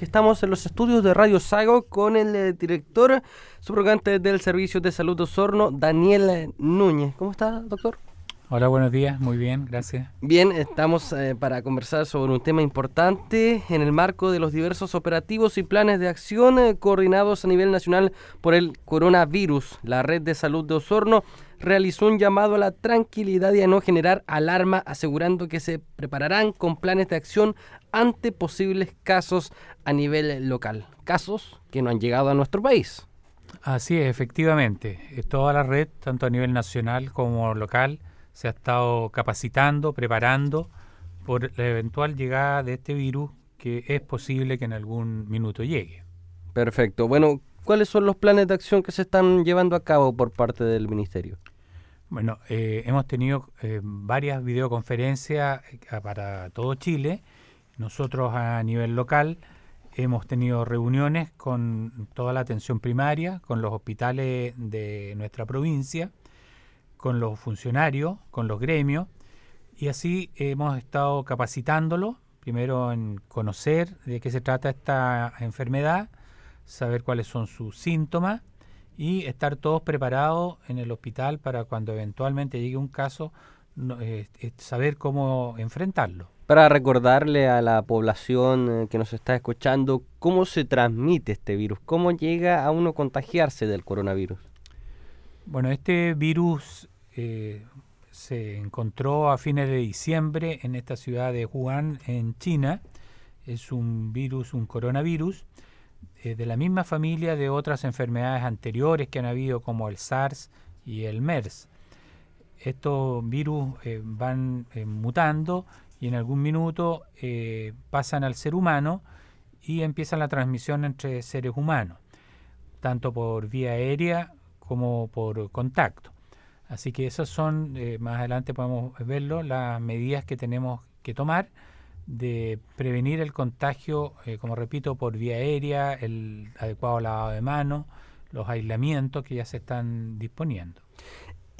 Estamos en los estudios de Radio Sago con el eh, director subrogante del Servicio de Salud de Osorno, Daniel Núñez. ¿Cómo está, doctor? Hola, buenos días, muy bien, gracias. Bien, estamos eh, para conversar sobre un tema importante en el marco de los diversos operativos y planes de acción eh, coordinados a nivel nacional por el coronavirus. La Red de Salud de Osorno realizó un llamado a la tranquilidad y a no generar alarma, asegurando que se prepararán con planes de acción ante posibles casos a nivel local, casos que no han llegado a nuestro país. Así es, efectivamente. Toda la red, tanto a nivel nacional como local, se ha estado capacitando, preparando por la eventual llegada de este virus que es posible que en algún minuto llegue. Perfecto. Bueno, ¿cuáles son los planes de acción que se están llevando a cabo por parte del Ministerio? Bueno, eh, hemos tenido eh, varias videoconferencias para todo Chile nosotros a nivel local hemos tenido reuniones con toda la atención primaria, con los hospitales de nuestra provincia, con los funcionarios, con los gremios, y así hemos estado capacitándolos, primero en conocer de qué se trata esta enfermedad, saber cuáles son sus síntomas y estar todos preparados en el hospital para cuando eventualmente llegue un caso, eh, saber cómo enfrentarlo para recordarle a la población eh, que nos está escuchando cómo se transmite este virus, cómo llega a uno contagiarse del coronavirus. Bueno, este virus eh, se encontró a fines de diciembre en esta ciudad de Wuhan, en China. Es un virus, un coronavirus, eh, de la misma familia de otras enfermedades anteriores que han habido, como el SARS y el MERS. Estos virus van mutando y en algún minuto eh, pasan al ser humano y empiezan la transmisión entre seres humanos, tanto por vía aérea como por contacto. Así que esas son, eh, más adelante podemos verlo, las medidas que tenemos que tomar de prevenir el contagio, eh, como repito, por vía aérea, el adecuado lavado de manos, los aislamientos que ya se están disponiendo.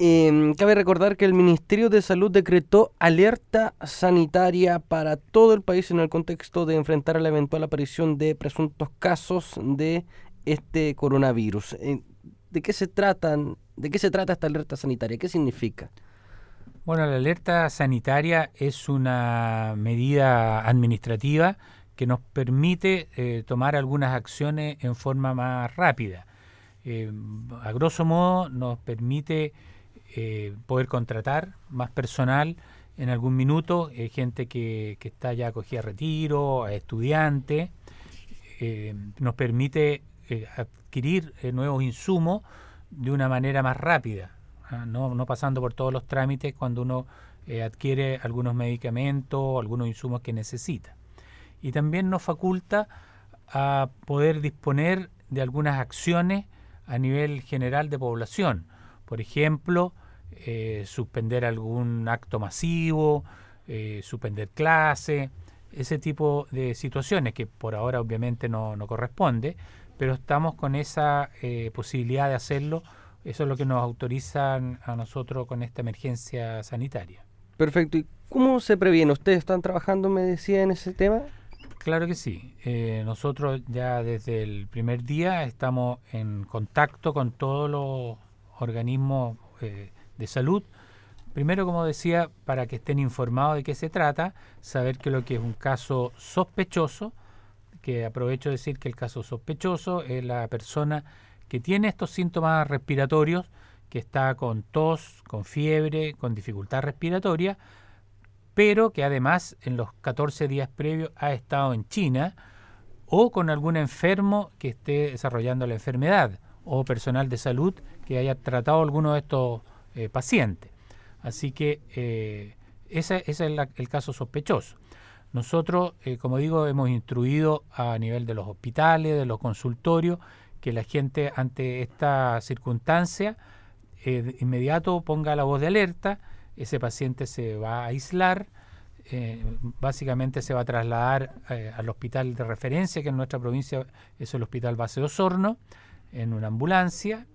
Eh, cabe recordar que el Ministerio de Salud decretó alerta sanitaria para todo el país en el contexto de enfrentar la eventual aparición de presuntos casos de este coronavirus. ¿De qué se tratan? ¿De qué se trata esta alerta sanitaria? ¿Qué significa? Bueno, la alerta sanitaria es una medida administrativa que nos permite eh, tomar algunas acciones en forma más rápida. Eh, a grosso modo nos permite eh, poder contratar más personal en algún minuto, gente que, que, está ya acogida a retiro, estudiante, eh, nos permite adquirir nuevos insumos de una manera más rápida, ¿ah? no, no, pasando por todos los trámites cuando uno adquiere algunos medicamentos, algunos insumos que necesita. Y también nos faculta a poder disponer de algunas acciones a nivel general de población por ejemplo, eh, suspender algún acto masivo, eh, suspender clase, ese tipo de situaciones que por ahora obviamente no, corresponde, pero estamos con esa eh, posibilidad de hacerlo. Eso es lo que nos autorizan a nosotros con esta emergencia sanitaria. Perfecto. ¿Y cómo se previene? ¿Ustedes están trabajando, me decía, en ese tema? Claro que sí. nosotros ya desde el primer día estamos en contacto con todos los organismos eh, de salud. Primero, como decía, para que estén informados de qué se trata, saber que lo que es un caso sospechoso, aprovecho de decir que el caso sospechoso es la persona que tiene estos síntomas respiratorios, que está con tos, con fiebre, con dificultad respiratoria, pero que además en los 14 días previos ha estado en China o con algún enfermo que esté desarrollando la enfermedad o personal de salud que haya tratado alguno de estos eh, pacientes. Así que eh, ese, es el caso sospechoso. Nosotros, eh, como digo, hemos instruido a nivel de los hospitales, de los consultorios, que la gente ante esta circunstancia de inmediato ponga la voz de alerta, ese paciente se va a aislar, básicamente se va a trasladar al hospital de referencia, que en nuestra provincia es el Hospital Base de Osorno, en una ambulancia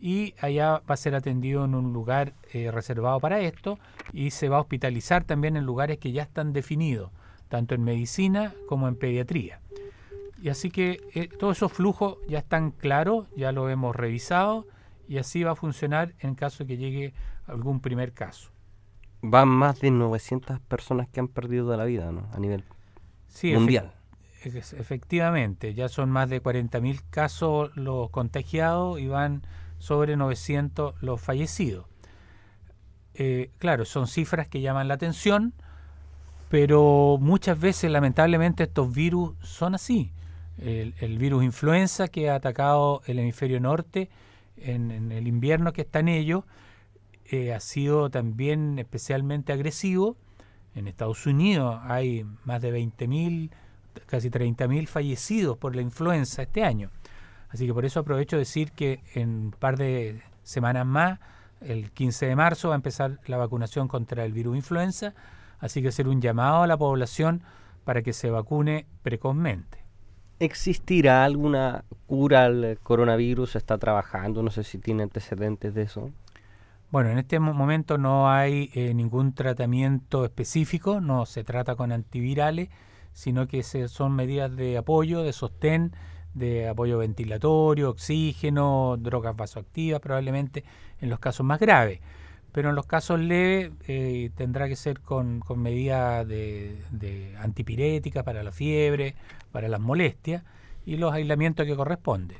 y allá va a ser atendido en un lugar eh, reservado para esto y se va a hospitalizar también en lugares que ya están definidos, tanto en medicina como en pediatría. Y así que eh, todos esos flujos ya están claros, ya lo hemos revisado y así va a funcionar en caso de que llegue algún primer caso. Van más de 900 personas que han perdido la vida ¿no? a nivel mundial. efectivamente, ya son más de 40.000 casos los contagiados y van sobre 900 los fallecidos. Eh, claro, son cifras que llaman la atención, pero muchas veces lamentablemente estos virus son así el, virus influenza que ha atacado el hemisferio norte en, el invierno que está en ello, eh, ha sido también especialmente agresivo. En Estados Unidos hay más de 20.000, casi 30.000 fallecidos por la influenza este año. Así que por eso aprovecho de decir que en un par de semanas más, el 15 de marzo, va a empezar la vacunación contra el virus influenza. Así que hacer un llamado a la población para que se vacune precozmente. ¿Existirá alguna cura al coronavirus? ¿Está trabajando? No sé si tiene antecedentes de eso. Bueno, en este momento no hay eh, ningún tratamiento específico, no se trata con antivirales, sino que se, son medidas de apoyo, de sostén, de apoyo ventilatorio, oxígeno, drogas vasoactivas, probablemente en los casos más graves. Pero en los casos leves eh, tendrá que ser con, medidas de, de antipiréticas para la fiebre, para las molestias y los aislamientos que corresponde.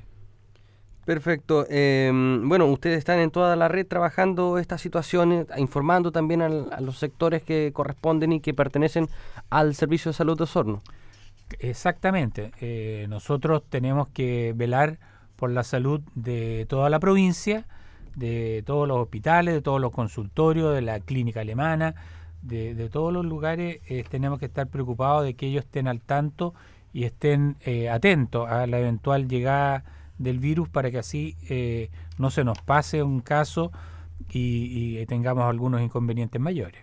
Perfecto. Em, bueno, ustedes están en toda la red trabajando estas situaciones, informando también a los sectores que corresponden y que pertenecen al Servicio de Salud de Osorno. Exactamente. Eh, nosotros tenemos que velar por la salud de toda la provincia, de todos los hospitales, de todos los consultorios, de la clínica alemana, de, todos los lugares. Eh, tenemos que estar preocupados de que ellos estén al tanto y estén eh, atentos a la eventual llegada del virus para que así eh, no se nos pase un caso y, tengamos algunos inconvenientes mayores.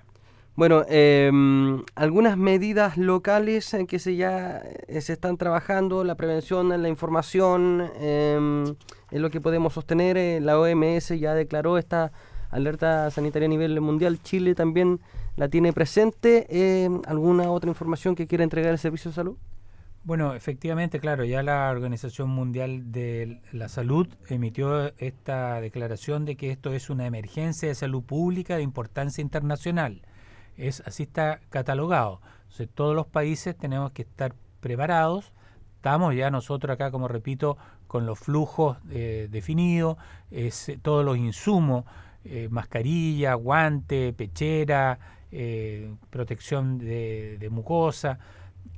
Bueno, em, algunas medidas locales en que se ya eh, se están trabajando, la prevención, la información, em, es lo que podemos sostener. la OMS ya declaró esta alerta sanitaria a nivel mundial. Chile también la tiene presente. Em, ¿Alguna otra información que quiera entregar el Servicio de Salud? Bueno, efectivamente, claro, ya la Organización Mundial de la Salud emitió esta declaración de que esto es una emergencia de salud pública de importancia internacional. Es así está catalogado. Entonces, todos los países tenemos que estar preparados. Estamos ya nosotros acá, como repito, con los flujos eh, definidos, es, todos los insumos, eh, mascarilla, guante, pechera, eh, protección de mucosa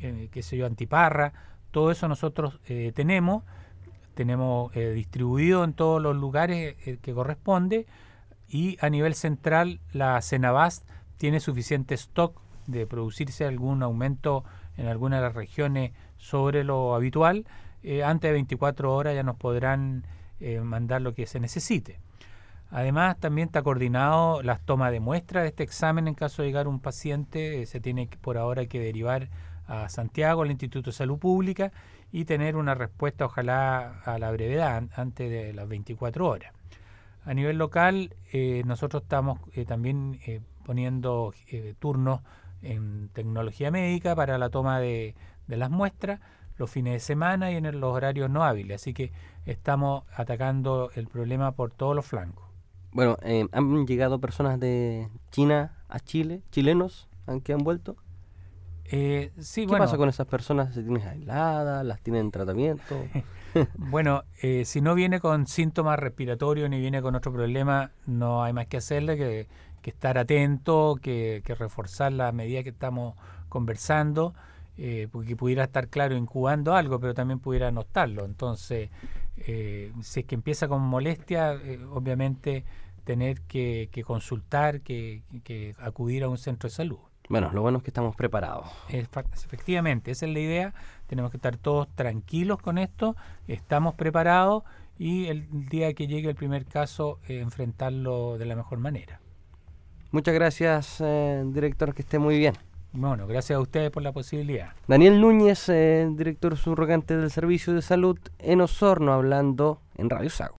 eh, qué sé yo, antiparra, todo eso nosotros eh, tenemos, tenemos eh, distribuido en todos los lugares que corresponde y a nivel central la Cenabast tiene suficiente stock de producirse algún aumento en alguna de las regiones sobre lo habitual, antes de 24 horas ya nos podrán mandar lo que se necesite. Además, también está coordinado las tomas de muestra de este examen en caso de llegar un paciente. se tiene que, por ahora que derivar a Santiago, al Instituto de Salud Pública, y tener una respuesta, ojalá a la brevedad, antes de las 24 horas. A nivel local, eh, nosotros estamos eh, también eh, poniendo turnos en tecnología médica para la toma de, las muestras los fines de semana y en los horarios no hábiles. Así que estamos atacando el problema por todos los flancos. Bueno, han llegado personas de China a Chile, chilenos que han vuelto. Eh, sí, ¿Qué pasa con esas personas? ¿Se tienen aisladas? ¿Las tienen tratamiento? bueno, eh, si no viene con síntomas respiratorios ni viene con otro problema, no hay más que hacerle que, estar atento, que, reforzar la medida que estamos conversando, eh, porque pudiera estar claro incubando algo, pero también pudiera notarlo. Entonces, eh, si es que empieza con molestia, obviamente tener que, consultar, que acudir a un centro de salud. Bueno, lo bueno es que estamos preparados. Efectivamente, esa es la idea. Tenemos que estar todos tranquilos con esto, estamos preparados y el día que llegue el primer caso, eh, enfrentarlo de la mejor manera. Muchas gracias, eh, director, que esté muy bien. Bueno, gracias a ustedes por la posibilidad. Daniel Núñez, eh, director subrogante del Servicio de Salud en Osorno, hablando en Radio Sago.